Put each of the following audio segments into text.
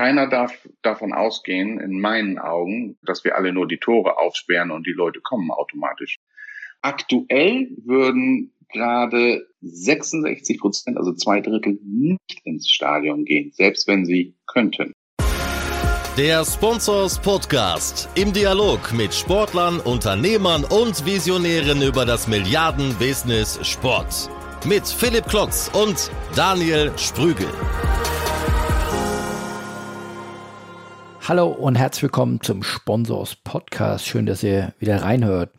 keiner darf davon ausgehen, in meinen Augen, dass wir alle nur die Tore aufsperren und die Leute kommen automatisch. Aktuell würden gerade 66 Prozent, also zwei Drittel, nicht ins Stadion gehen, selbst wenn sie könnten. Der Sponsors Podcast im Dialog mit Sportlern, Unternehmern und Visionären über das Milliarden-Business Sport. Mit Philipp Klotz und Daniel Sprügel. Hallo und herzlich willkommen zum Sponsors Podcast. Schön, dass ihr wieder reinhört.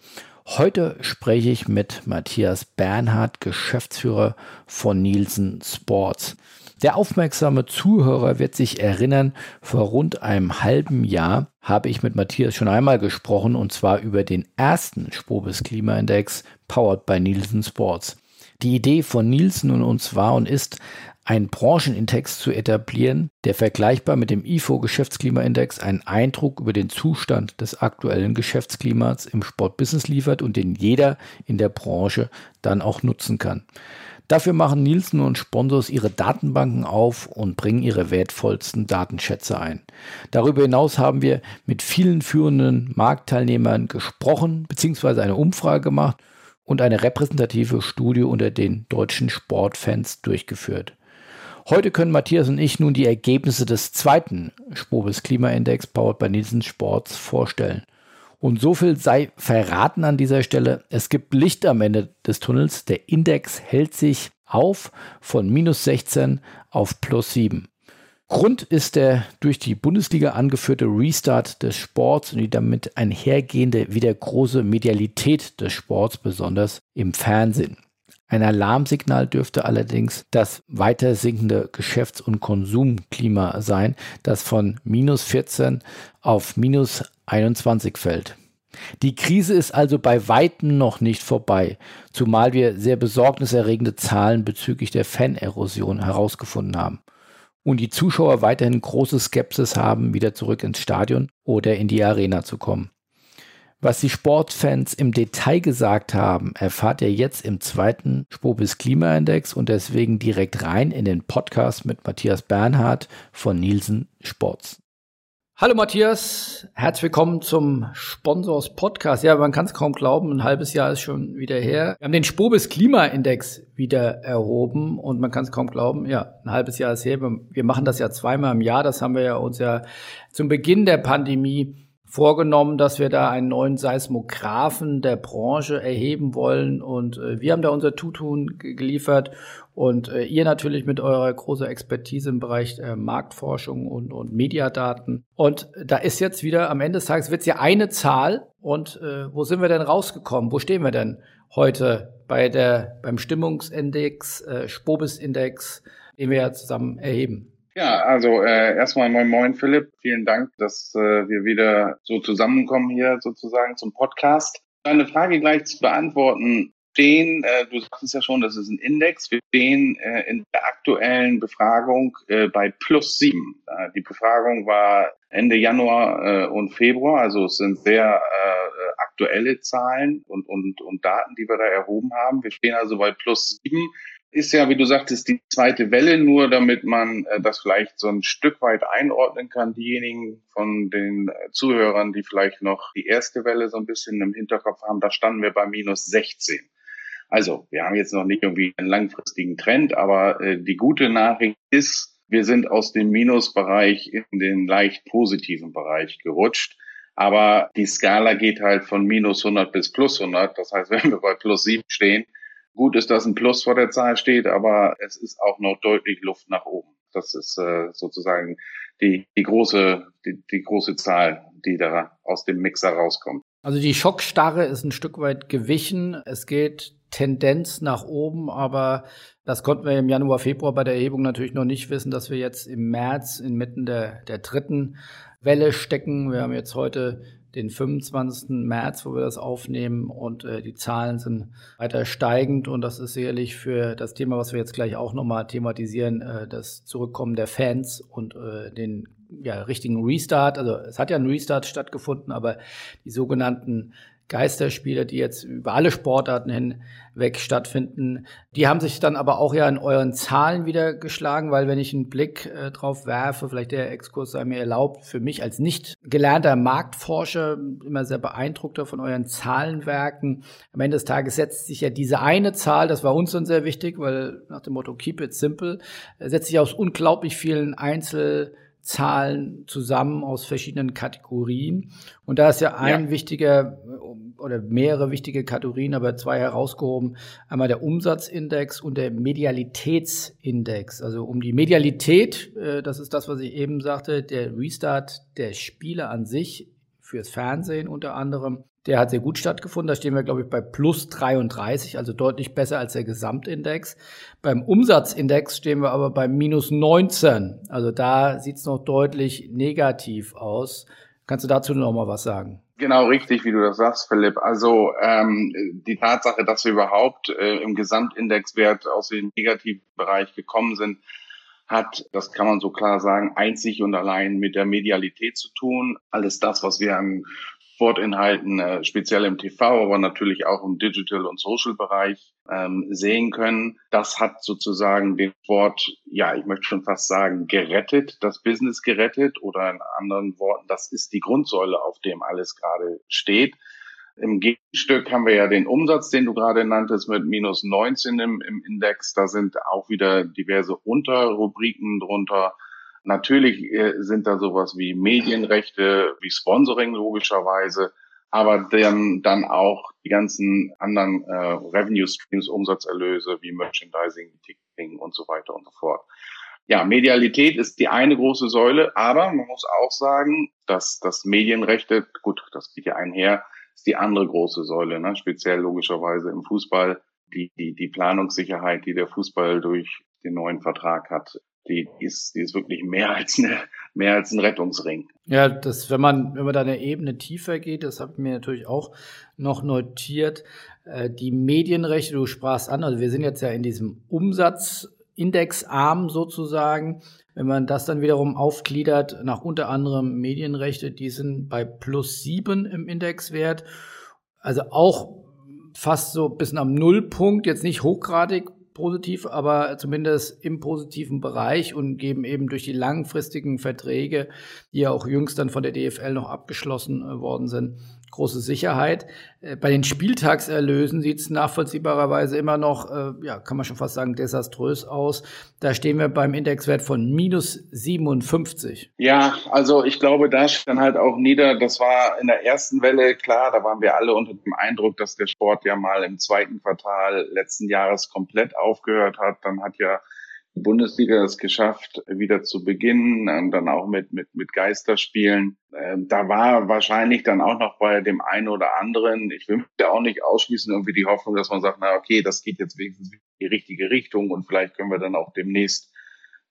Heute spreche ich mit Matthias Bernhard, Geschäftsführer von Nielsen Sports. Der aufmerksame Zuhörer wird sich erinnern, vor rund einem halben Jahr habe ich mit Matthias schon einmal gesprochen und zwar über den ersten Spobis Klimaindex powered by Nielsen Sports. Die Idee von Nielsen und uns war und ist, einen Branchenindex zu etablieren, der vergleichbar mit dem IFO Geschäftsklimaindex einen Eindruck über den Zustand des aktuellen Geschäftsklimas im Sportbusiness liefert und den jeder in der Branche dann auch nutzen kann. Dafür machen Nielsen und Sponsors ihre Datenbanken auf und bringen ihre wertvollsten Datenschätze ein. Darüber hinaus haben wir mit vielen führenden Marktteilnehmern gesprochen bzw. eine Umfrage gemacht und eine repräsentative Studie unter den deutschen Sportfans durchgeführt. Heute können Matthias und ich nun die Ergebnisse des zweiten Spobis Klimaindex powered by Nielsen Sports vorstellen. Und so viel sei verraten an dieser Stelle. Es gibt Licht am Ende des Tunnels. Der Index hält sich auf von minus 16 auf plus 7. Grund ist der durch die Bundesliga angeführte Restart des Sports und die damit einhergehende wieder große Medialität des Sports, besonders im Fernsehen. Ein Alarmsignal dürfte allerdings das weiter sinkende Geschäfts- und Konsumklima sein, das von minus 14 auf minus 21 fällt. Die Krise ist also bei weitem noch nicht vorbei, zumal wir sehr besorgniserregende Zahlen bezüglich der Fanerosion herausgefunden haben. Und die Zuschauer weiterhin große Skepsis haben, wieder zurück ins Stadion oder in die Arena zu kommen. Was die Sportfans im Detail gesagt haben, erfahrt ihr jetzt im zweiten Spobis Klimaindex und deswegen direkt rein in den Podcast mit Matthias Bernhard von Nielsen Sports. Hallo Matthias, herzlich willkommen zum Sponsors Podcast. Ja, man kann es kaum glauben, ein halbes Jahr ist schon wieder her. Wir haben den Spobis Klimaindex wieder erhoben und man kann es kaum glauben, ja, ein halbes Jahr ist her. Wir machen das ja zweimal im Jahr, das haben wir ja uns ja zum Beginn der Pandemie vorgenommen, dass wir da einen neuen Seismographen der Branche erheben wollen. Und äh, wir haben da unser Tutun geliefert und äh, ihr natürlich mit eurer großen Expertise im Bereich äh, Marktforschung und, und Mediadaten. Und da ist jetzt wieder am Ende des Tages wird es ja eine Zahl. Und äh, wo sind wir denn rausgekommen? Wo stehen wir denn heute bei der, beim Stimmungsindex, äh, Spobis-Index, den wir ja zusammen erheben? Ja, also äh, erstmal moin moin Philipp, vielen Dank, dass äh, wir wieder so zusammenkommen hier sozusagen zum Podcast. Eine Frage gleich zu beantworten. Stehen, äh, du sagtest ja schon, das ist ein Index, wir stehen äh, in der aktuellen Befragung äh, bei plus sieben. Äh, die Befragung war Ende Januar äh, und Februar, also es sind sehr äh, aktuelle Zahlen und, und, und Daten, die wir da erhoben haben. Wir stehen also bei plus sieben ist ja, wie du sagtest, die zweite Welle, nur damit man äh, das vielleicht so ein Stück weit einordnen kann. Diejenigen von den äh, Zuhörern, die vielleicht noch die erste Welle so ein bisschen im Hinterkopf haben, da standen wir bei minus 16. Also, wir haben jetzt noch nicht irgendwie einen langfristigen Trend, aber äh, die gute Nachricht ist, wir sind aus dem Minusbereich in den leicht positiven Bereich gerutscht. Aber die Skala geht halt von minus 100 bis plus 100. Das heißt, wenn wir bei plus 7 stehen, Gut ist, dass ein Plus vor der Zahl steht, aber es ist auch noch deutlich Luft nach oben. Das ist äh, sozusagen die, die große, die, die große Zahl, die da aus dem Mixer rauskommt. Also die Schockstarre ist ein Stück weit gewichen. Es geht Tendenz nach oben, aber das konnten wir im Januar, Februar bei der Erhebung natürlich noch nicht wissen, dass wir jetzt im März inmitten der, der dritten Welle stecken. Wir haben jetzt heute den 25. März, wo wir das aufnehmen und äh, die Zahlen sind weiter steigend und das ist sicherlich für das Thema, was wir jetzt gleich auch nochmal thematisieren, äh, das Zurückkommen der Fans und äh, den ja, richtigen Restart. Also es hat ja ein Restart stattgefunden, aber die sogenannten Geisterspiele, die jetzt über alle Sportarten hinweg stattfinden. Die haben sich dann aber auch ja in euren Zahlen wieder geschlagen, weil wenn ich einen Blick äh, drauf werfe, vielleicht der Exkurs sei mir erlaubt, für mich als nicht gelernter Marktforscher immer sehr beeindruckter von euren Zahlenwerken. Am Ende des Tages setzt sich ja diese eine Zahl, das war uns dann sehr wichtig, weil nach dem Motto Keep it simple, äh, setzt sich aus unglaublich vielen Einzel Zahlen zusammen aus verschiedenen Kategorien. Und da ist ja ein ja. wichtiger oder mehrere wichtige Kategorien, aber zwei herausgehoben. Einmal der Umsatzindex und der Medialitätsindex. Also um die Medialität, äh, das ist das, was ich eben sagte, der Restart der Spiele an sich fürs Fernsehen unter anderem. Der hat sehr gut stattgefunden. Da stehen wir, glaube ich, bei plus 33, also deutlich besser als der Gesamtindex. Beim Umsatzindex stehen wir aber bei minus 19. Also da sieht es noch deutlich negativ aus. Kannst du dazu noch mal was sagen? Genau, richtig, wie du das sagst, Philipp. Also ähm, die Tatsache, dass wir überhaupt äh, im Gesamtindexwert aus dem Negativbereich gekommen sind, hat, das kann man so klar sagen, einzig und allein mit der Medialität zu tun. Alles das, was wir an Sportinhalten, äh, speziell im TV, aber natürlich auch im Digital- und Social-Bereich ähm, sehen können. Das hat sozusagen den Sport, ja, ich möchte schon fast sagen, gerettet, das Business gerettet oder in anderen Worten, das ist die Grundsäule, auf dem alles gerade steht. Im Gegenstück haben wir ja den Umsatz, den du gerade nanntest, mit minus 19 im, im Index. Da sind auch wieder diverse Unterrubriken drunter Natürlich äh, sind da sowas wie Medienrechte, wie Sponsoring logischerweise, aber dann, dann auch die ganzen anderen äh, Revenue Streams, Umsatzerlöse wie Merchandising, Ticketing und so weiter und so fort. Ja, Medialität ist die eine große Säule, aber man muss auch sagen, dass das Medienrechte, gut, das geht ja einher, ist die andere große Säule, ne? speziell logischerweise im Fußball, die, die, die Planungssicherheit, die der Fußball durch den neuen Vertrag hat, die, ist, die ist wirklich mehr als, eine, mehr als ein Rettungsring. Ja, das, wenn man, wenn man da eine Ebene tiefer geht, das habe ich mir natürlich auch noch notiert, äh, die Medienrechte, du sprachst an, also wir sind jetzt ja in diesem Umsatzindexarm sozusagen. Wenn man das dann wiederum aufgliedert nach unter anderem Medienrechte, die sind bei plus sieben im Indexwert. Also auch fast so bisschen am Nullpunkt, jetzt nicht hochgradig positiv, aber zumindest im positiven Bereich und geben eben durch die langfristigen Verträge, die ja auch jüngst dann von der DFL noch abgeschlossen äh, worden sind, große Sicherheit. Äh, bei den Spieltagserlösen sieht es nachvollziehbarerweise immer noch, äh, ja, kann man schon fast sagen, desaströs aus. Da stehen wir beim Indexwert von minus 57. Ja, also ich glaube, da dann halt auch nieder, das war in der ersten Welle klar, da waren wir alle unter dem Eindruck, dass der Sport ja mal im zweiten Quartal letzten Jahres komplett aufgehört hat. Dann hat ja Bundesliga es geschafft, wieder zu beginnen, und dann auch mit, mit, mit Geisterspielen. Ähm, da war wahrscheinlich dann auch noch bei dem einen oder anderen, ich will ja auch nicht ausschließen, irgendwie die Hoffnung, dass man sagt, na okay, das geht jetzt wenigstens in die richtige Richtung und vielleicht können wir dann auch demnächst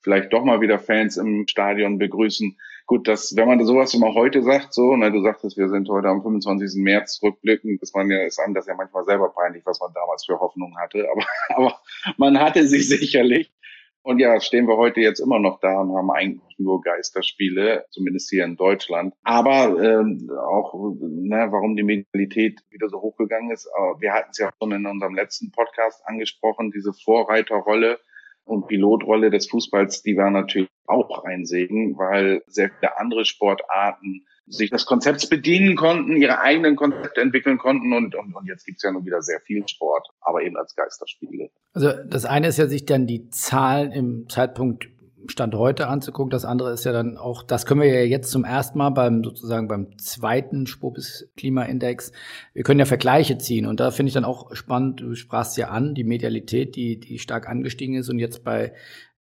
vielleicht doch mal wieder Fans im Stadion begrüßen. Gut, dass, wenn man sowas immer heute sagt, so, na, du sagtest, wir sind heute am 25. März rückblickend, dass man ja, ist einem das ja manchmal selber peinlich, was man damals für Hoffnungen hatte, aber, aber man hatte sie sicherlich. Und ja, stehen wir heute jetzt immer noch da und haben eigentlich nur Geisterspiele, zumindest hier in Deutschland. Aber ähm, auch, ne, warum die Medialität wieder so hochgegangen ist, äh, wir hatten es ja schon in unserem letzten Podcast angesprochen, diese Vorreiterrolle und Pilotrolle des Fußballs, die war natürlich auch ein Segen, weil sehr viele andere Sportarten sich des Konzepts bedienen konnten, ihre eigenen Konzepte entwickeln konnten und, und, und jetzt gibt's ja nun wieder sehr viel Sport, aber eben als Geisterspiele. Also das eine ist ja, sich dann die Zahlen im Zeitpunkt Stand heute anzugucken. Das andere ist ja dann auch, das können wir ja jetzt zum ersten Mal beim sozusagen beim zweiten Spobis Klimaindex. Wir können ja Vergleiche ziehen und da finde ich dann auch spannend. Du sprachst ja an, die Medialität, die, die stark angestiegen ist und jetzt bei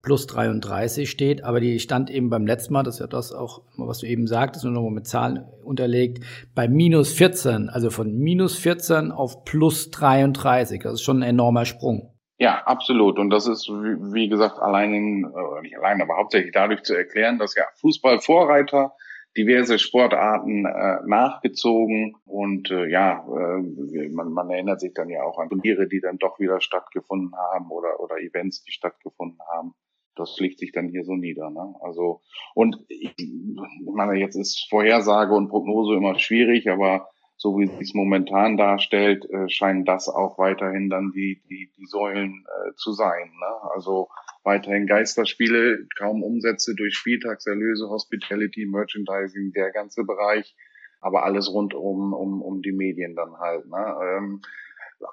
plus 33 steht, aber die stand eben beim letzten Mal, das ist ja das auch, was du eben sagtest, nur nochmal mit Zahlen unterlegt, bei minus 14, also von minus 14 auf plus 33. Das ist schon ein enormer Sprung. Ja, absolut. Und das ist, wie gesagt, allein, in, äh, nicht allein, aber hauptsächlich dadurch zu erklären, dass ja Fußballvorreiter diverse Sportarten äh, nachgezogen und äh, ja, äh, man, man erinnert sich dann ja auch an Turniere, die dann doch wieder stattgefunden haben oder oder Events, die stattgefunden haben das schlägt sich dann hier so nieder. Ne? Also und ich, ich meine, jetzt ist Vorhersage und Prognose immer schwierig, aber so wie es momentan darstellt, äh, scheinen das auch weiterhin dann die die, die Säulen äh, zu sein. Ne? Also weiterhin Geisterspiele, kaum Umsätze durch Spieltagserlöse, Hospitality, Merchandising, der ganze Bereich, aber alles rund um um, um die Medien dann halt. Ne? Ähm,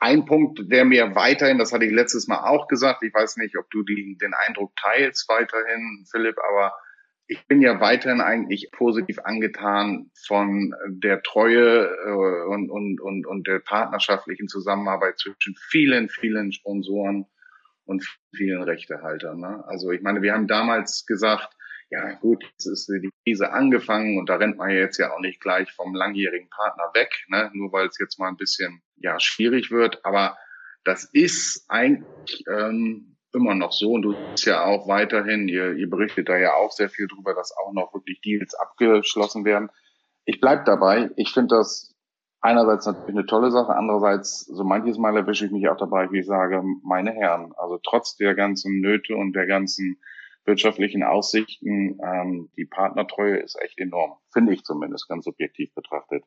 ein Punkt, der mir weiterhin, das hatte ich letztes Mal auch gesagt, ich weiß nicht, ob du die, den Eindruck teilst weiterhin, Philipp, aber ich bin ja weiterhin eigentlich positiv angetan von der Treue äh, und, und, und, und der partnerschaftlichen Zusammenarbeit zwischen vielen, vielen Sponsoren und vielen Rechtehaltern. Ne? Also ich meine, wir haben damals gesagt, ja gut, jetzt ist die Krise angefangen und da rennt man jetzt ja auch nicht gleich vom langjährigen Partner weg, ne? nur weil es jetzt mal ein bisschen ja schwierig wird. Aber das ist eigentlich ähm, immer noch so und du siehst ja auch weiterhin, ihr, ihr berichtet da ja auch sehr viel drüber, dass auch noch wirklich Deals abgeschlossen werden. Ich bleib dabei. Ich finde das einerseits natürlich eine tolle Sache, andererseits so manches Mal erwische ich mich auch dabei, wie ich sage, meine Herren, also trotz der ganzen Nöte und der ganzen wirtschaftlichen Aussichten, ähm, die Partnertreue ist echt enorm, finde ich zumindest ganz subjektiv betrachtet.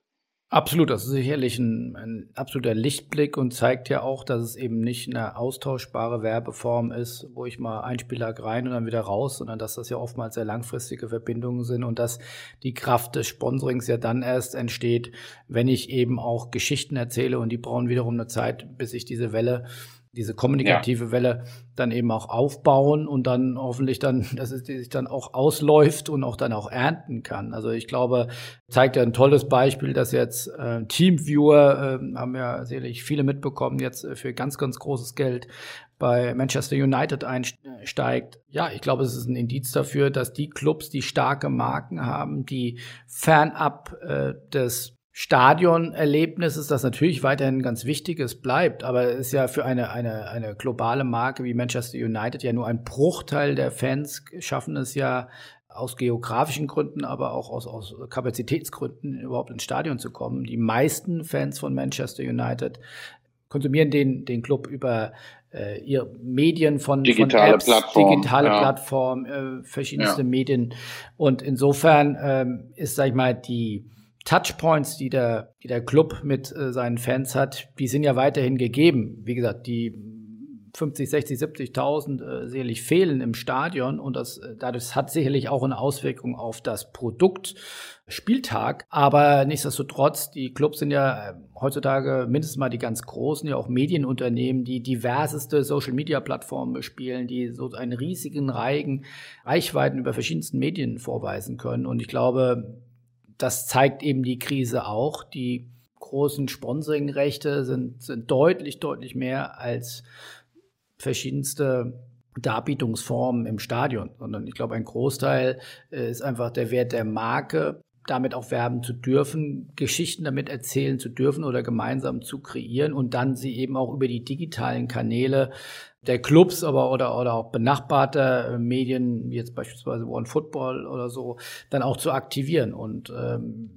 Absolut, das ist sicherlich ein, ein, absoluter Lichtblick und zeigt ja auch, dass es eben nicht eine austauschbare Werbeform ist, wo ich mal ein Spieler rein und dann wieder raus, sondern dass das ja oftmals sehr langfristige Verbindungen sind und dass die Kraft des Sponsorings ja dann erst entsteht, wenn ich eben auch Geschichten erzähle und die brauchen wiederum eine Zeit, bis ich diese Welle diese kommunikative ja. Welle dann eben auch aufbauen und dann hoffentlich dann, dass es sich dann auch ausläuft und auch dann auch ernten kann. Also ich glaube, zeigt ja ein tolles Beispiel, dass jetzt äh, Teamviewer, äh, haben ja sicherlich viele mitbekommen, jetzt äh, für ganz, ganz großes Geld bei Manchester United einsteigt. Ja, ich glaube, es ist ein Indiz dafür, dass die Clubs, die starke Marken haben, die fernab äh, des Stadionerlebnis ist das natürlich weiterhin ganz wichtiges bleibt, aber es ist ja für eine, eine, eine globale Marke wie Manchester United ja nur ein Bruchteil der Fans schaffen es ja aus geografischen Gründen, aber auch aus, aus Kapazitätsgründen überhaupt ins Stadion zu kommen. Die meisten Fans von Manchester United konsumieren den, den Club über äh, ihre Medien von, digitale von Apps, Plattform, digitale ja. Plattform, äh, verschiedenste ja. Medien. Und insofern ähm, ist, sag ich mal, die Touchpoints, die der, die der Club mit äh, seinen Fans hat, die sind ja weiterhin gegeben. Wie gesagt, die 50, 60, 70.000 äh, sicherlich fehlen im Stadion und das, äh, dadurch hat sicherlich auch eine Auswirkung auf das Produkt Spieltag. Aber nichtsdestotrotz, die Clubs sind ja äh, heutzutage mindestens mal die ganz großen, ja auch Medienunternehmen, die diverseste Social Media Plattformen bespielen, die so einen riesigen Reigen Reichweiten über verschiedensten Medien vorweisen können. Und ich glaube, das zeigt eben die Krise auch. Die großen Sponsoringrechte sind, sind deutlich, deutlich mehr als verschiedenste Darbietungsformen im Stadion, sondern ich glaube, ein Großteil äh, ist einfach der Wert der Marke, damit auch werben zu dürfen, Geschichten damit erzählen zu dürfen oder gemeinsam zu kreieren und dann sie eben auch über die digitalen Kanäle der Clubs, aber oder, oder auch benachbarte äh, Medien, wie jetzt beispielsweise One Football oder so, dann auch zu aktivieren. Und ähm,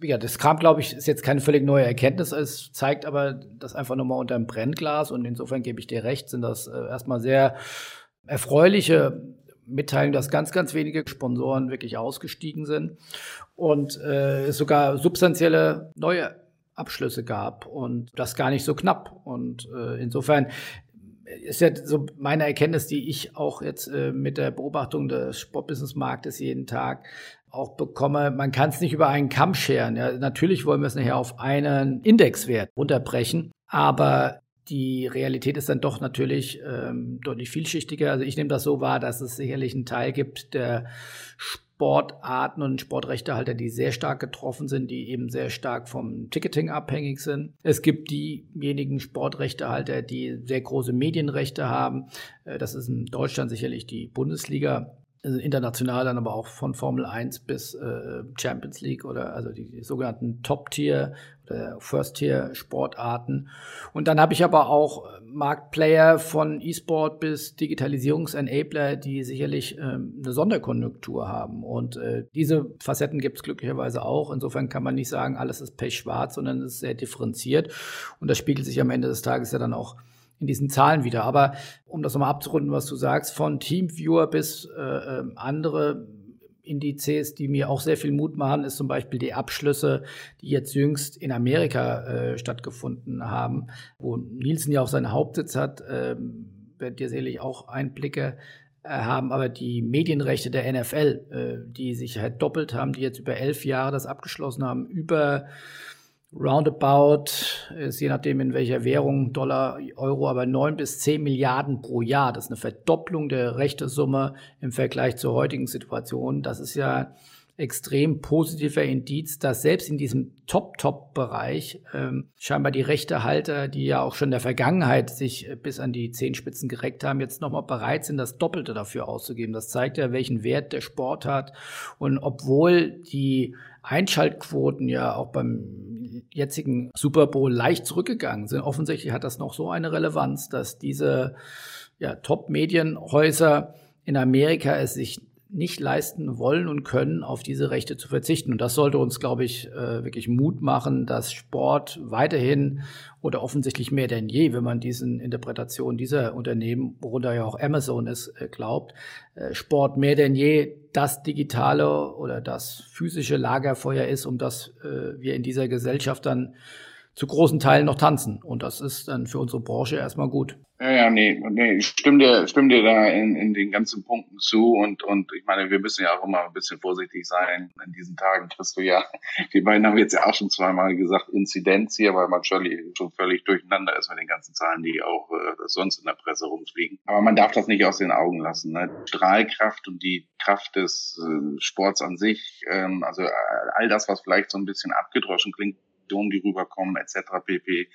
ja, das kam, glaube ich, ist jetzt keine völlig neue Erkenntnis. Es zeigt aber das einfach nochmal unter dem Brennglas und insofern gebe ich dir recht, sind das äh, erstmal sehr erfreuliche Mitteilungen, dass ganz, ganz wenige Sponsoren wirklich ausgestiegen sind und äh, es sogar substanzielle neue Abschlüsse gab und das gar nicht so knapp. Und äh, insofern ist ja so meine Erkenntnis, die ich auch jetzt äh, mit der Beobachtung des Sportbusinessmarktes jeden Tag auch bekomme. Man kann es nicht über einen Kamm scheren. Ja, natürlich wollen wir es nachher auf einen Indexwert runterbrechen, aber die Realität ist dann doch natürlich ähm, deutlich vielschichtiger. Also ich nehme das so wahr, dass es sicherlich einen Teil gibt der Sportarten und Sportrechtehalter, die sehr stark getroffen sind, die eben sehr stark vom Ticketing abhängig sind. Es gibt diejenigen Sportrechtehalter, die sehr große Medienrechte haben. Äh, das ist in Deutschland sicherlich die Bundesliga also international dann aber auch von Formel 1 bis äh, Champions League oder also die, die sogenannten Top-Tier oder First-Tier-Sportarten. Und dann habe ich aber auch Marktplayer von E-Sport bis Digitalisierungsenabler, die sicherlich ähm, eine Sonderkonjunktur haben. Und äh, diese Facetten gibt es glücklicherweise auch. Insofern kann man nicht sagen, alles ist pechschwarz, sondern es ist sehr differenziert. Und das spiegelt sich am Ende des Tages ja dann auch in diesen Zahlen wieder. Aber um das nochmal abzurunden, was du sagst, von Teamviewer bis äh, ähm, andere Indizes, die mir auch sehr viel Mut machen, ist zum Beispiel die Abschlüsse, die jetzt jüngst in Amerika äh, stattgefunden haben, wo Nielsen ja auch seinen Hauptsitz hat. Ähm, werdet ihr sicherlich auch Einblicke äh, haben, aber die Medienrechte der NFL, äh, die sich halt doppelt haben, die jetzt über elf Jahre das abgeschlossen haben, über roundabout, ist je nachdem in welcher Währung, Dollar, Euro, aber neun bis zehn Milliarden pro Jahr. Das ist eine Verdopplung der Rechtesumme im Vergleich zur heutigen Situation. Das ist ja extrem positiver Indiz, dass selbst in diesem Top-Top-Bereich ähm, scheinbar die Rechtehalter, die ja auch schon in der Vergangenheit sich äh, bis an die Zehenspitzen gereckt haben, jetzt nochmal bereit sind, das Doppelte dafür auszugeben. Das zeigt ja, welchen Wert der Sport hat. Und obwohl die Einschaltquoten ja auch beim jetzigen Super Bowl leicht zurückgegangen sind, offensichtlich hat das noch so eine Relevanz, dass diese ja, Top-Medienhäuser in Amerika es sich nicht leisten wollen und können, auf diese Rechte zu verzichten. Und das sollte uns, glaube ich, äh, wirklich Mut machen, dass Sport weiterhin oder offensichtlich mehr denn je, wenn man diesen Interpretationen dieser Unternehmen, worunter ja auch Amazon ist, äh, glaubt, äh, Sport mehr denn je das digitale oder das physische Lagerfeuer ist, um das wir in dieser Gesellschaft dann zu großen Teilen noch tanzen. Und das ist dann für unsere Branche erstmal gut. Ja, ja, nee, nee, ich stimme dir, stimme dir da in, in den ganzen Punkten zu und, und ich meine, wir müssen ja auch immer ein bisschen vorsichtig sein. In diesen Tagen kriegst du ja, die beiden haben jetzt ja auch schon zweimal gesagt, Inzidenz hier, weil man schon, völlig durcheinander ist mit den ganzen Zahlen, die auch äh, sonst in der Presse rumfliegen. Aber man darf das nicht aus den Augen lassen. Ne? Strahlkraft und die Kraft des äh, Sports an sich, ähm, also all das, was vielleicht so ein bisschen abgedroschen klingt, die rüberkommen, etc. pp.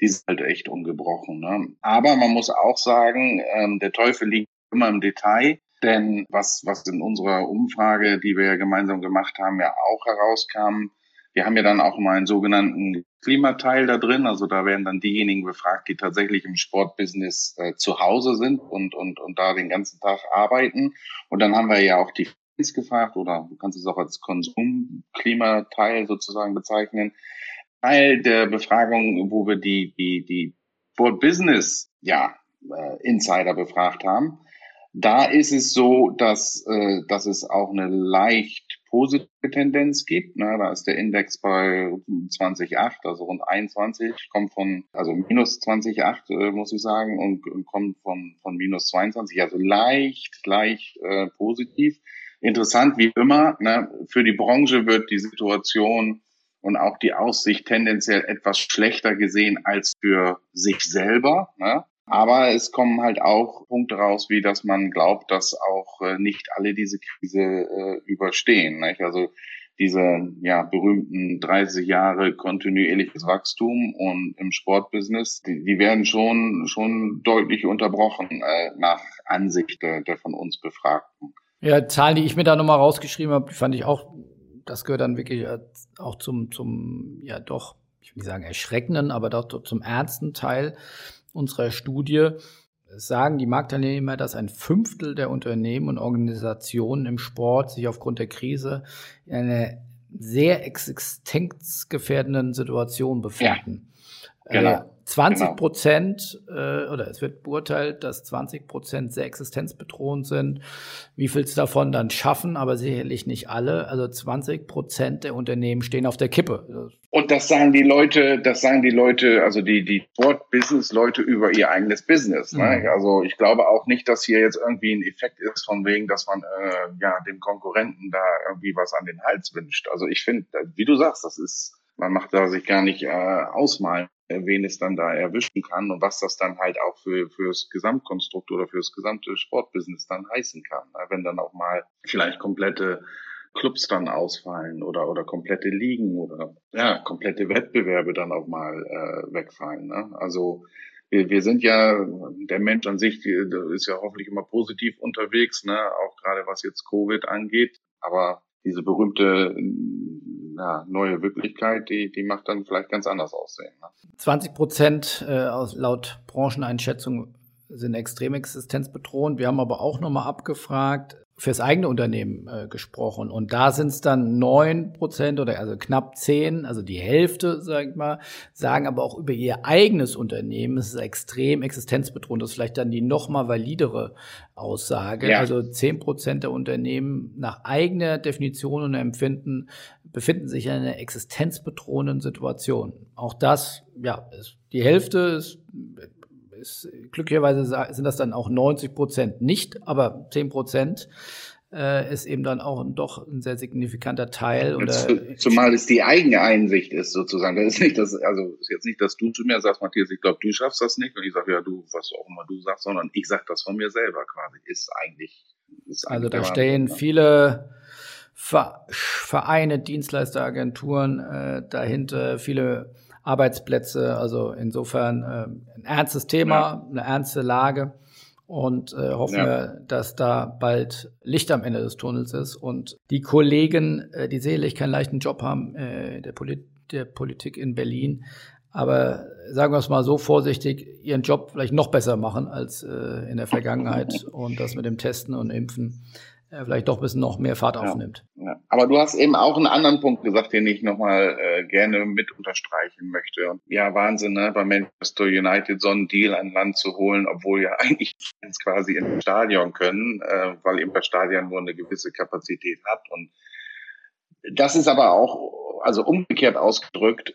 Die sind halt echt ungebrochen. Ne? Aber man muss auch sagen, ähm, der Teufel liegt immer im Detail. Denn was, was in unserer Umfrage, die wir ja gemeinsam gemacht haben, ja auch herauskam, wir haben ja dann auch mal einen sogenannten Klimateil da drin. Also da werden dann diejenigen befragt, die tatsächlich im Sportbusiness äh, zu Hause sind und, und, und da den ganzen Tag arbeiten. Und dann haben wir ja auch die gefragt oder du kannst es auch als Konsumklimateil sozusagen bezeichnen. Teil der Befragung, wo wir die, die, die Sport Business, ja, äh, Insider befragt haben. Da ist es so, dass, äh, dass es auch eine leicht positive Tendenz gibt. Ne? Da ist der Index bei 20,8, also rund 21, kommt von, also minus 20,8, äh, muss ich sagen, und, und kommt von, von minus 22, also leicht, leicht äh, positiv. Interessant wie immer, ne? für die Branche wird die Situation und auch die Aussicht tendenziell etwas schlechter gesehen als für sich selber. Ne? Aber es kommen halt auch Punkte raus, wie dass man glaubt, dass auch äh, nicht alle diese Krise äh, überstehen. Nicht? Also diese ja, berühmten 30 Jahre kontinuierliches Wachstum und im Sportbusiness, die, die werden schon, schon deutlich unterbrochen äh, nach Ansicht der, der von uns Befragten. Ja, Zahlen, die ich mir da nochmal rausgeschrieben habe, fand ich auch das gehört dann wirklich äh, auch zum, zum, ja doch, ich will nicht sagen erschreckenden, aber doch zum ernsten Teil unserer Studie. sagen die Marktteilnehmer, dass ein Fünftel der Unternehmen und Organisationen im Sport sich aufgrund der Krise in einer sehr existenzgefährdenden Situation befinden. Ja, genau. Äh, 20 genau. Prozent, äh, oder es wird beurteilt, dass 20 Prozent sehr existenzbedrohend sind. Wie viel es davon dann schaffen, aber sicherlich nicht alle. Also 20 Prozent der Unternehmen stehen auf der Kippe. Und das sagen die Leute, das sagen die Leute, also die, die Sport-Business-Leute über ihr eigenes Business. Ne? Mhm. Also ich glaube auch nicht, dass hier jetzt irgendwie ein Effekt ist von wegen, dass man äh, ja dem Konkurrenten da irgendwie was an den Hals wünscht. Also ich finde, wie du sagst, das ist man macht da sich gar nicht äh, ausmalen, wen es dann da erwischen kann und was das dann halt auch für fürs Gesamtkonstrukt oder fürs gesamte Sportbusiness dann heißen kann. Ne? Wenn dann auch mal vielleicht komplette Clubs dann ausfallen oder oder komplette Ligen oder ja komplette Wettbewerbe dann auch mal äh, wegfallen. Ne? Also wir, wir sind ja der Mensch an sich ist ja hoffentlich immer positiv unterwegs, ne? auch gerade was jetzt Covid angeht. Aber diese berühmte ja, neue Wirklichkeit, die, die macht dann vielleicht ganz anders aussehen. Ne? 20 Prozent äh, laut Brancheneinschätzung sind extrem existenzbedrohend. Wir haben aber auch nochmal abgefragt, fürs eigene Unternehmen äh, gesprochen. Und da sind es dann neun Prozent oder also knapp zehn, also die Hälfte, sag ich mal, sagen aber auch über ihr eigenes Unternehmen, es ist extrem existenzbedrohend. Das ist vielleicht dann die noch mal validere Aussage. Ja. Also zehn Prozent der Unternehmen nach eigener Definition und Empfinden befinden sich in einer existenzbedrohenden Situation. Auch das, ja, ist, die Hälfte ist ist, glücklicherweise sind das dann auch 90 Prozent nicht, aber 10 Prozent äh, ist eben dann auch doch ein sehr signifikanter Teil. Oder Zumal es die eigene Einsicht ist sozusagen. Das ist nicht das, also ist jetzt nicht, dass du zu mir sagst, Matthias, ich glaube, du schaffst das nicht. Und ich sage, ja, du, was auch immer du sagst, sondern ich sage das von mir selber quasi. Ist eigentlich. Ist also da stehen Wahnsinn, viele Vereine, Dienstleister, Agenturen äh, dahinter, viele Arbeitsplätze. Also insofern äh, ein ernstes Thema, ja. eine ernste Lage und äh, hoffen ja. wir, dass da bald Licht am Ende des Tunnels ist und die Kollegen, äh, die sicherlich keinen leichten Job haben, äh, der, Polit der Politik in Berlin, aber sagen wir es mal so vorsichtig, ihren Job vielleicht noch besser machen als äh, in der Vergangenheit und das mit dem Testen und Impfen äh, vielleicht doch ein bisschen noch mehr Fahrt aufnimmt. Ja. Aber du hast eben auch einen anderen Punkt gesagt, den ich nochmal äh, gerne mit unterstreichen möchte. Und ja, Wahnsinn, ne? bei Manchester United so einen Deal an Land zu holen, obwohl ja eigentlich Fans quasi im Stadion können, äh, weil eben das Stadion nur eine gewisse Kapazität hat. Und das ist aber auch, also umgekehrt ausgedrückt,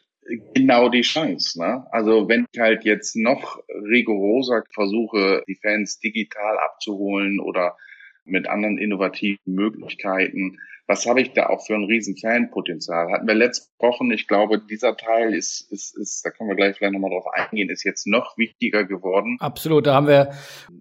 genau die Chance. Ne? Also wenn ich halt jetzt noch rigoroser versuche, die Fans digital abzuholen oder mit anderen innovativen Möglichkeiten. Was habe ich da auch für ein riesen Fanpotenzial? Hatten wir letzte Woche, ich glaube, dieser Teil ist, ist, ist, da können wir gleich vielleicht nochmal drauf eingehen, ist jetzt noch wichtiger geworden. Absolut, da haben wir,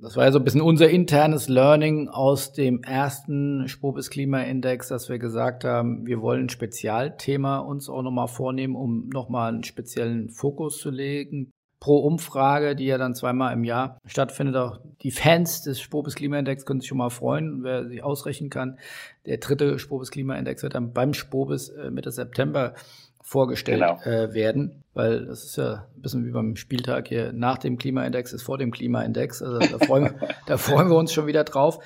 das war ja so ein bisschen unser internes Learning aus dem ersten Spobis Klimaindex, dass wir gesagt haben, wir wollen ein Spezialthema uns auch nochmal vornehmen, um nochmal einen speziellen Fokus zu legen pro Umfrage, die ja dann zweimal im Jahr stattfindet. Auch die Fans des Spobis Klimaindex können sich schon mal freuen, wer sich ausrechnen kann. Der dritte Spobis Klimaindex wird dann beim Spobis äh, Mitte September vorgestellt genau. äh, werden, weil das ist ja ein bisschen wie beim Spieltag hier nach dem Klimaindex ist vor dem Klimaindex. Also da freuen, da freuen wir uns schon wieder drauf.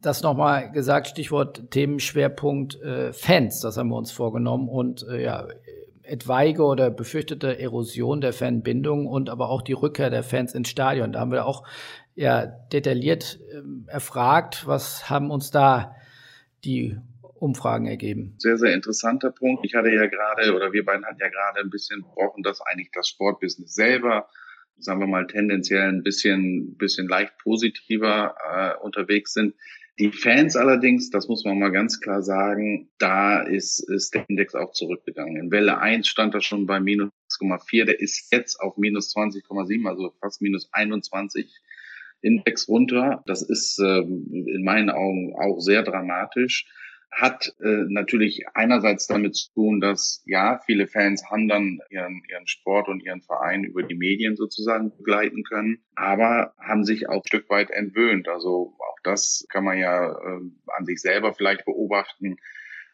Das nochmal gesagt, Stichwort Themenschwerpunkt äh, Fans, das haben wir uns vorgenommen und äh, ja, etwaige oder befürchtete Erosion der Fanbindung und aber auch die Rückkehr der Fans ins Stadion. Da haben wir auch ja detailliert äh, erfragt, was haben uns da die Umfragen ergeben. Sehr, sehr interessanter Punkt. Ich hatte ja gerade, oder wir beiden hatten ja gerade ein bisschen besprochen, dass eigentlich das Sportbusiness selber, sagen wir mal, tendenziell ein bisschen, bisschen leicht positiver äh, unterwegs sind. Die Fans allerdings, das muss man mal ganz klar sagen, da ist, ist der Index auch zurückgegangen. In Welle 1 stand er schon bei minus 6,4, der ist jetzt auf minus 20,7, also fast minus 21 Index runter. Das ist ähm, in meinen Augen auch sehr dramatisch hat äh, natürlich einerseits damit zu tun, dass ja, viele Fans haben dann ihren, ihren Sport und ihren Verein über die Medien sozusagen begleiten können, aber haben sich auch ein Stück weit entwöhnt. Also auch das kann man ja äh, an sich selber vielleicht beobachten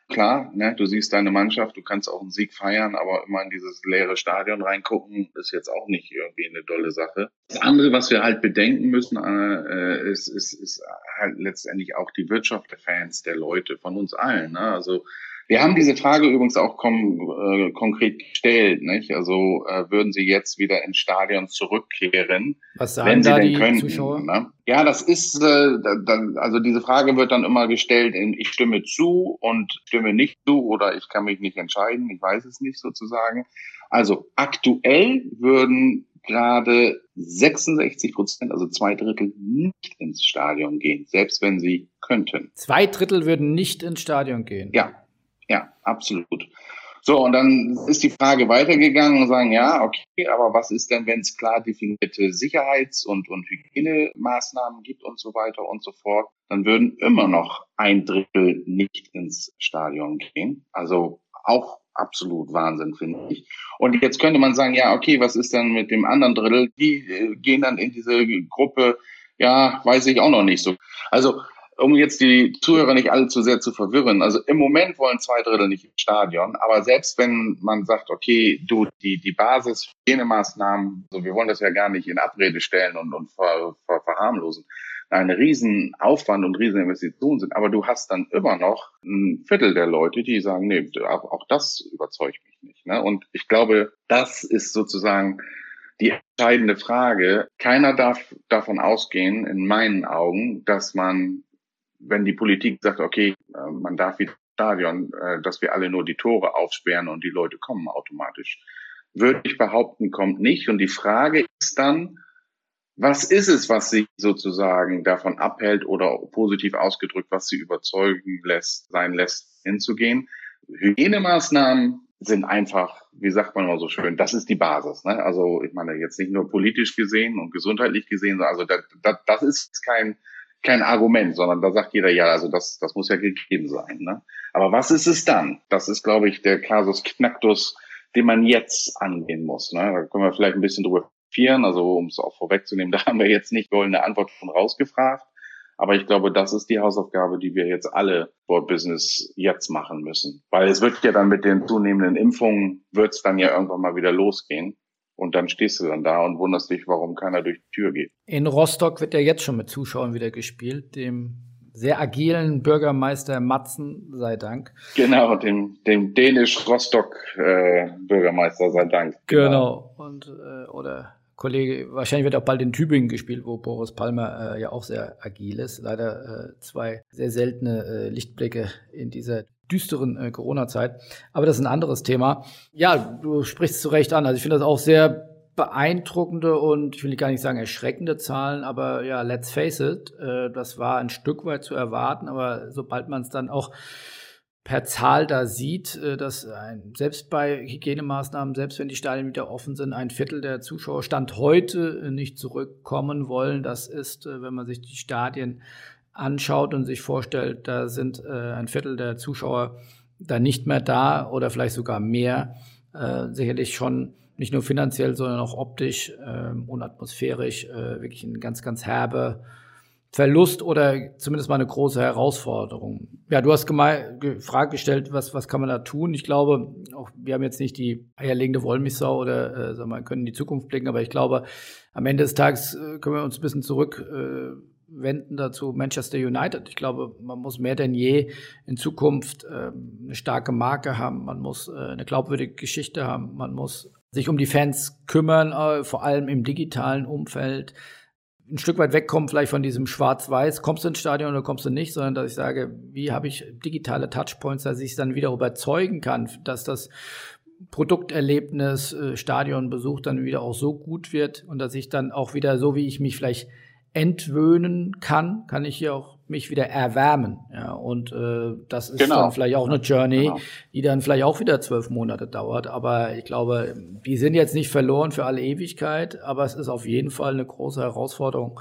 Klar, ne, du siehst deine Mannschaft, du kannst auch einen Sieg feiern, aber immer in dieses leere Stadion reingucken, ist jetzt auch nicht irgendwie eine dolle Sache. Das andere, was wir halt bedenken müssen, äh, ist, ist, ist halt letztendlich auch die Wirtschaft der Fans, der Leute, von uns allen. Ne? Also wir haben diese Frage übrigens auch kom äh, konkret gestellt. Nicht? Also äh, würden Sie jetzt wieder ins Stadion zurückkehren, Was sagen wenn Sie da denn die könnten? Zuschauer? Ne? Ja, das ist, äh, da, also diese Frage wird dann immer gestellt, in, ich stimme zu und stimme nicht zu oder ich kann mich nicht entscheiden, ich weiß es nicht sozusagen. Also aktuell würden gerade 66 Prozent, also zwei Drittel, nicht ins Stadion gehen, selbst wenn sie könnten. Zwei Drittel würden nicht ins Stadion gehen. Ja, ja, absolut. So, und dann ist die Frage weitergegangen und sagen, ja, okay, aber was ist denn, wenn es klar definierte Sicherheits- und, und Hygienemaßnahmen gibt und so weiter und so fort? Dann würden immer noch ein Drittel nicht ins Stadion gehen. Also auch absolut Wahnsinn, finde ich. Und jetzt könnte man sagen, ja, okay, was ist denn mit dem anderen Drittel? Die äh, gehen dann in diese Gruppe, ja, weiß ich auch noch nicht so. Also um jetzt die Zuhörer nicht allzu sehr zu verwirren, also im Moment wollen zwei Drittel nicht im Stadion, aber selbst wenn man sagt, okay, du, die, die Basis, Hygienemaßnahmen, so, wir wollen das ja gar nicht in Abrede stellen und, und ver, ver, verharmlosen. eine riesen Aufwand und riesen Investition sind. Aber du hast dann immer noch ein Viertel der Leute, die sagen, nee, auch das überzeugt mich nicht. Ne? Und ich glaube, das ist sozusagen die entscheidende Frage. Keiner darf davon ausgehen, in meinen Augen, dass man, wenn die Politik sagt, okay, äh, man darf wieder Stadion, äh, dass wir alle nur die Tore aufsperren und die Leute kommen automatisch. Würde ich behaupten, kommt nicht. Und die Frage ist dann, was ist es, was sie sozusagen davon abhält oder positiv ausgedrückt, was sie überzeugen lässt, sein lässt, hinzugehen? Hygienemaßnahmen sind einfach, wie sagt man immer so schön, das ist die Basis. Ne? Also ich meine jetzt nicht nur politisch gesehen und gesundheitlich gesehen, also das, das, das ist kein kein Argument, sondern da sagt jeder, ja, also das, das muss ja gegeben sein. Ne? Aber was ist es dann? Das ist, glaube ich, der Kasus Knacktus, den man jetzt angehen muss. Ne? Da können wir vielleicht ein bisschen drüber vieren, also um es auch vorwegzunehmen, da haben wir jetzt nicht goldene Antwort von rausgefragt. Aber ich glaube, das ist die Hausaufgabe, die wir jetzt alle Sport Business jetzt machen müssen. Weil es wird ja dann mit den zunehmenden Impfungen, wird es dann ja irgendwann mal wieder losgehen. Und dann stehst du dann da und wunderst dich, warum keiner durch die Tür geht. In Rostock wird ja jetzt schon mit Zuschauern wieder gespielt, dem sehr agilen Bürgermeister Matzen sei Dank. Genau, dem, dem dänisch-Rostock-Bürgermeister äh, sei Dank. Genau. genau. Und, äh, oder Kollege, wahrscheinlich wird auch bald in Tübingen gespielt, wo Boris Palmer äh, ja auch sehr agil ist. Leider äh, zwei sehr seltene äh, Lichtblicke in dieser düsteren äh, Corona-Zeit. Aber das ist ein anderes Thema. Ja, du sprichst zu Recht an. Also ich finde das auch sehr beeindruckende und ich will gar nicht sagen erschreckende Zahlen, aber ja, let's face it, äh, das war ein Stück weit zu erwarten, aber sobald man es dann auch per Zahl da sieht, äh, dass ein, selbst bei Hygienemaßnahmen, selbst wenn die Stadien wieder offen sind, ein Viertel der Zuschauer Stand heute äh, nicht zurückkommen wollen. Das ist, äh, wenn man sich die Stadien anschaut und sich vorstellt, da sind ein Viertel der Zuschauer da nicht mehr da oder vielleicht sogar mehr, sicherlich schon nicht nur finanziell, sondern auch optisch ähm, und atmosphärisch wirklich ein ganz, ganz herbe Verlust oder zumindest mal eine große Herausforderung. Ja, du hast Frage gestellt, was, was kann man da tun? Ich glaube, auch wir haben jetzt nicht die eierlegende Wollmilchsau oder äh, sagen wir, können in die Zukunft blicken, aber ich glaube, am Ende des Tages äh, können wir uns ein bisschen zurückwenden äh, dazu Manchester United. Ich glaube, man muss mehr denn je in Zukunft äh, eine starke Marke haben, man muss äh, eine glaubwürdige Geschichte haben, man muss sich um die Fans kümmern, äh, vor allem im digitalen Umfeld. Ein Stück weit wegkommen, vielleicht von diesem Schwarz-Weiß, kommst du ins Stadion oder kommst du nicht, sondern dass ich sage, wie habe ich digitale Touchpoints, dass ich dann wieder überzeugen kann, dass das Produkterlebnis, äh, Stadionbesuch dann wieder auch so gut wird und dass ich dann auch wieder so, wie ich mich vielleicht entwöhnen kann, kann ich hier auch mich wieder erwärmen. Ja, und äh, das ist genau. dann vielleicht auch eine Journey, genau. die dann vielleicht auch wieder zwölf Monate dauert. Aber ich glaube, die sind jetzt nicht verloren für alle Ewigkeit, aber es ist auf jeden Fall eine große Herausforderung,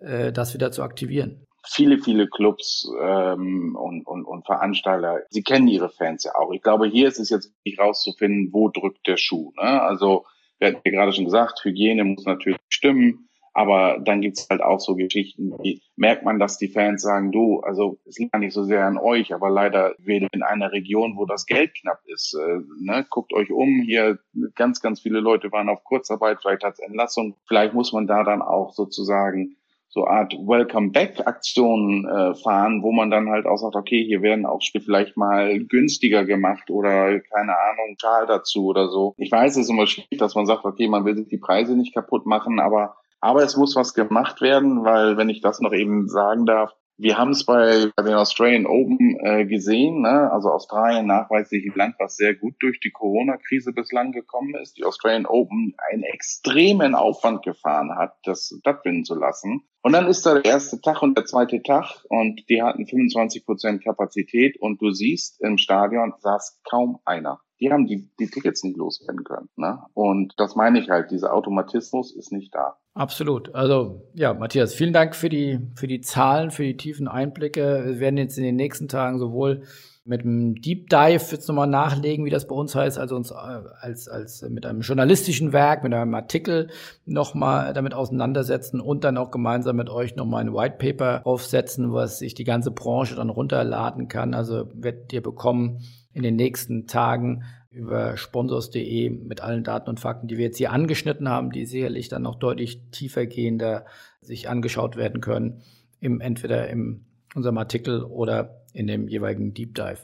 äh, das wieder zu aktivieren. Viele, viele Clubs ähm, und, und, und Veranstalter, sie kennen ihre Fans ja auch. Ich glaube, hier ist es jetzt wichtig rauszufinden, wo drückt der Schuh. Ne? Also, wir hatten ja gerade schon gesagt, Hygiene muss natürlich stimmen aber dann gibt's halt auch so Geschichten, die merkt man, dass die Fans sagen, du, also es liegt nicht so sehr an euch, aber leider wir in einer Region, wo das Geld knapp ist. Äh, ne? Guckt euch um, hier ganz, ganz viele Leute waren auf Kurzarbeit, vielleicht hat's Entlassung. Vielleicht muss man da dann auch sozusagen so Art Welcome Back Aktionen äh, fahren, wo man dann halt auch sagt, okay, hier werden auch Spiele vielleicht mal günstiger gemacht oder keine Ahnung, Schal dazu oder so. Ich weiß, es ist immer schwierig, dass man sagt, okay, man will sich die Preise nicht kaputt machen, aber aber es muss was gemacht werden, weil, wenn ich das noch eben sagen darf, wir haben es bei, bei den Australian Open äh, gesehen, ne? also Australien nachweislich ein Land, was sehr gut durch die Corona-Krise bislang gekommen ist. Die Australian Open einen extremen Aufwand gefahren hat, das stattfinden zu lassen. Und dann ist da der erste Tag und der zweite Tag und die hatten 25 Prozent Kapazität und du siehst, im Stadion saß kaum einer die haben die, die Tickets nicht loswerden können. Ne? Und das meine ich halt, dieser Automatismus ist nicht da. Absolut. Also ja, Matthias, vielen Dank für die, für die Zahlen, für die tiefen Einblicke. Wir werden jetzt in den nächsten Tagen sowohl mit einem Deep Dive jetzt nochmal nachlegen, wie das bei uns heißt, also uns äh, als, als mit einem journalistischen Werk, mit einem Artikel nochmal damit auseinandersetzen und dann auch gemeinsam mit euch nochmal ein White Paper aufsetzen, was sich die ganze Branche dann runterladen kann. Also werdet ihr bekommen in den nächsten Tagen über sponsors.de mit allen Daten und Fakten, die wir jetzt hier angeschnitten haben, die sicherlich dann noch deutlich tiefer gehender sich angeschaut werden können. im, entweder in unserem Artikel oder in dem jeweiligen Deep Dive.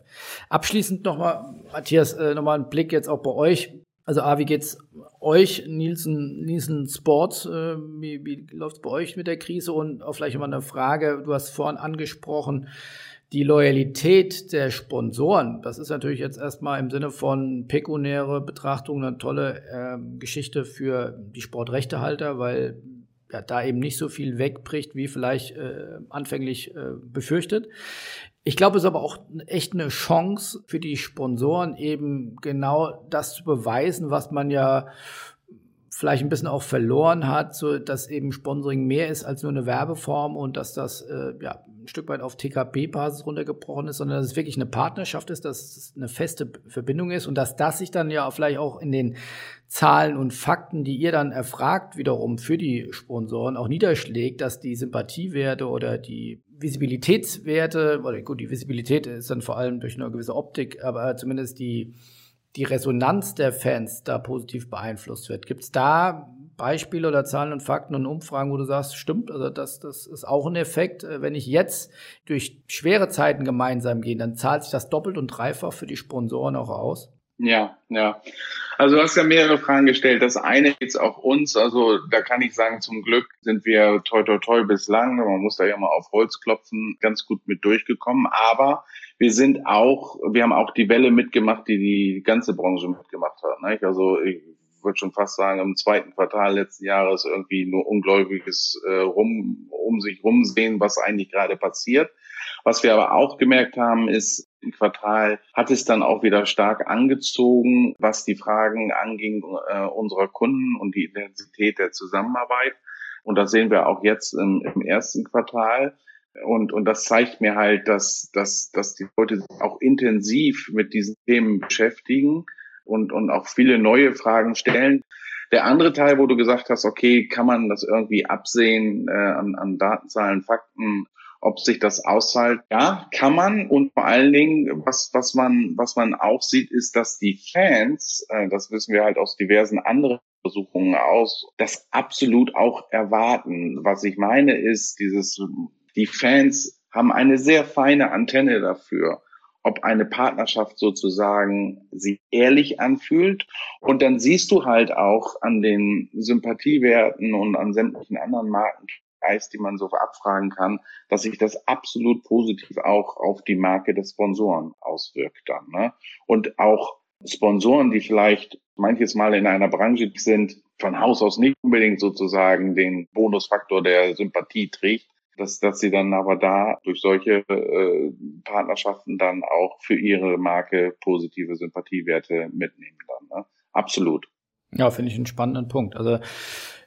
Abschließend nochmal, Matthias, äh, nochmal ein Blick jetzt auch bei euch. Also A, wie geht's euch, Nielsen, Nielsen Sports, äh, wie, wie läuft's bei euch mit der Krise? Und auch vielleicht mal eine Frage, du hast vorhin angesprochen, die Loyalität der Sponsoren, das ist natürlich jetzt erstmal im Sinne von pekunäre Betrachtung eine tolle äh, Geschichte für die Sportrechtehalter, weil ja, da eben nicht so viel wegbricht, wie vielleicht äh, anfänglich äh, befürchtet. Ich glaube, es ist aber auch echt eine Chance für die Sponsoren, eben genau das zu beweisen, was man ja vielleicht ein bisschen auch verloren hat, so dass eben Sponsoring mehr ist als nur eine Werbeform und dass das äh, ja ein Stück weit auf TKP-Basis runtergebrochen ist, sondern dass es wirklich eine Partnerschaft ist, dass es eine feste Verbindung ist und dass das sich dann ja vielleicht auch in den Zahlen und Fakten, die ihr dann erfragt, wiederum für die Sponsoren auch niederschlägt, dass die Sympathiewerte oder die Visibilitätswerte, oder gut, die Visibilität ist dann vor allem durch eine gewisse Optik, aber zumindest die die Resonanz der Fans da positiv beeinflusst wird. Gibt es da Beispiele oder Zahlen und Fakten und Umfragen, wo du sagst, stimmt, also das, das ist auch ein Effekt. Äh, wenn ich jetzt durch schwere Zeiten gemeinsam gehe, dann zahlt sich das doppelt und dreifach für die Sponsoren auch aus? Ja, ja. Also du hast ja mehrere Fragen gestellt. Das eine jetzt auch uns, also da kann ich sagen, zum Glück sind wir toi toi toi bislang, man muss da ja mal auf Holz klopfen, ganz gut mit durchgekommen. Aber wir sind auch, wir haben auch die Welle mitgemacht, die die ganze Branche mitgemacht hat. Nicht? Also ich würde schon fast sagen, im zweiten Quartal letzten Jahres irgendwie nur ungläubiges äh, rum, um sich rumsehen, was eigentlich gerade passiert. Was wir aber auch gemerkt haben, ist, im Quartal hat es dann auch wieder stark angezogen, was die Fragen anging äh, unserer Kunden und die Intensität der Zusammenarbeit. Und das sehen wir auch jetzt im, im ersten Quartal. Und, und das zeigt mir halt, dass, dass, dass die Leute sich auch intensiv mit diesen Themen beschäftigen und, und auch viele neue Fragen stellen. Der andere Teil, wo du gesagt hast, okay, kann man das irgendwie absehen äh, an, an Datenzahlen, Fakten, ob sich das auszahlt. Ja, kann man. Und vor allen Dingen, was, was man, was man auch sieht, ist, dass die Fans, äh, das wissen wir halt aus diversen anderen Versuchungen aus, das absolut auch erwarten. Was ich meine ist, dieses, die Fans haben eine sehr feine Antenne dafür ob eine Partnerschaft sozusagen sich ehrlich anfühlt. Und dann siehst du halt auch an den Sympathiewerten und an sämtlichen anderen Marken die man so abfragen kann, dass sich das absolut positiv auch auf die Marke des Sponsoren auswirkt dann. Ne? Und auch Sponsoren, die vielleicht manches Mal in einer Branche sind, von Haus aus nicht unbedingt sozusagen den Bonusfaktor der Sympathie trägt, dass, dass sie dann aber da durch solche äh, Partnerschaften dann auch für ihre Marke positive Sympathiewerte mitnehmen dann. Ne? Absolut. Ja, finde ich einen spannenden Punkt. Also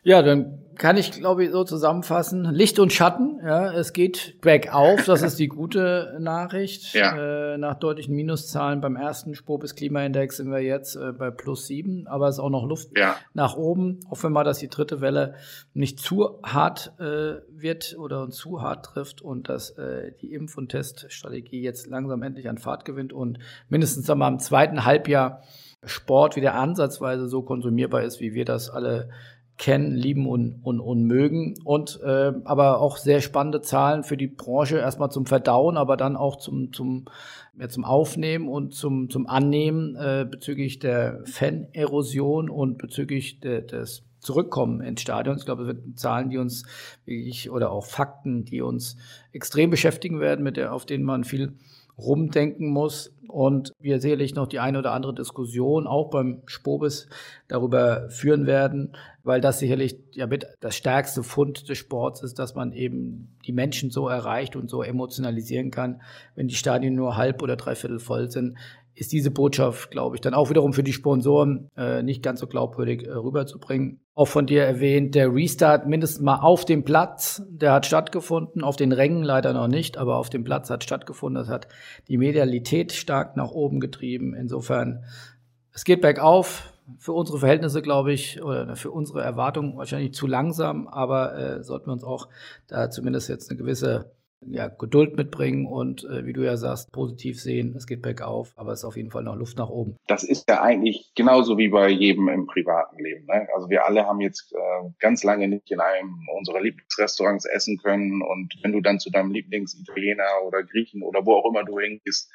ja, dann kann ich, glaube ich, so zusammenfassen. Licht und Schatten, ja, es geht bergauf, das ist die gute Nachricht. Ja. Äh, nach deutlichen Minuszahlen beim ersten Spobis Klimaindex sind wir jetzt äh, bei plus sieben, aber es ist auch noch Luft ja. nach oben. Hoffen wir mal, dass die dritte Welle nicht zu hart äh, wird oder uns zu hart trifft und dass äh, die Impf- und Teststrategie jetzt langsam endlich an Fahrt gewinnt und mindestens einmal im zweiten Halbjahr Sport wieder ansatzweise so konsumierbar ist, wie wir das alle kennen, lieben und, und, und mögen. Und äh, aber auch sehr spannende Zahlen für die Branche, erstmal zum Verdauen, aber dann auch zum, zum, ja, zum Aufnehmen und zum, zum Annehmen äh, bezüglich der Fan-Erosion und bezüglich de, des Zurückkommen ins Stadion. Ich glaube, das sind Zahlen, die uns wirklich oder auch Fakten, die uns extrem beschäftigen werden, mit der, auf denen man viel rumdenken muss und wir sicherlich noch die eine oder andere Diskussion auch beim Spobis darüber führen werden, weil das sicherlich ja mit das stärkste Fund des Sports ist, dass man eben die Menschen so erreicht und so emotionalisieren kann, wenn die Stadien nur halb oder dreiviertel voll sind, ist diese Botschaft, glaube ich, dann auch wiederum für die Sponsoren äh, nicht ganz so glaubwürdig äh, rüberzubringen. Auch von dir erwähnt, der Restart mindestens mal auf dem Platz, der hat stattgefunden, auf den Rängen leider noch nicht, aber auf dem Platz hat stattgefunden. Das hat die Medialität stark nach oben getrieben. Insofern, es geht bergauf. Für unsere Verhältnisse, glaube ich, oder für unsere Erwartungen wahrscheinlich zu langsam, aber äh, sollten wir uns auch da zumindest jetzt eine gewisse ja, Geduld mitbringen und äh, wie du ja sagst, positiv sehen, es geht bergauf, aber es ist auf jeden Fall noch Luft nach oben. Das ist ja eigentlich genauso wie bei jedem im privaten Leben. Ne? Also wir alle haben jetzt äh, ganz lange nicht in einem unserer Lieblingsrestaurants essen können und wenn du dann zu deinem Lieblingsitaliener oder Griechen oder wo auch immer du hingehst,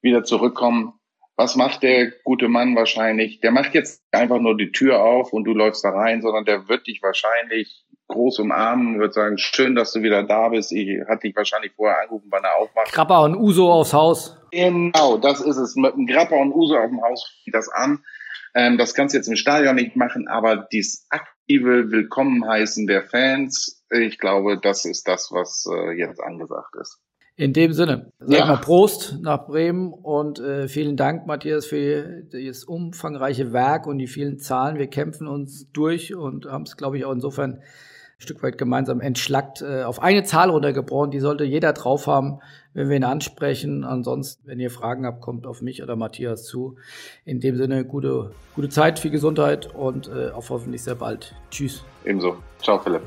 wieder zurückkommen, was macht der gute Mann wahrscheinlich? Der macht jetzt einfach nur die Tür auf und du läufst da rein, sondern der wird dich wahrscheinlich groß umarmen, wird sagen, schön, dass du wieder da bist. Ich hatte dich wahrscheinlich vorher angerufen, wann er aufmacht. Grappa und Uso aufs Haus. Genau, das ist es. Mit einem Grappa und Uso auf dem Haus fängt das an. Ähm, das kannst du jetzt im Stadion nicht machen, aber dies aktive Willkommen heißen der Fans, ich glaube, das ist das, was äh, jetzt angesagt ist. In dem Sinne, sag ja. mal Prost nach Bremen und äh, vielen Dank, Matthias, für das umfangreiche Werk und die vielen Zahlen. Wir kämpfen uns durch und haben es, glaube ich, auch insofern Stück weit gemeinsam entschlackt, äh, auf eine Zahl runtergebrochen. Die sollte jeder drauf haben, wenn wir ihn ansprechen. Ansonsten, wenn ihr Fragen habt, kommt auf mich oder Matthias zu. In dem Sinne, gute, gute Zeit, viel Gesundheit und äh, auf hoffentlich sehr bald. Tschüss. Ebenso. Ciao, Philipp.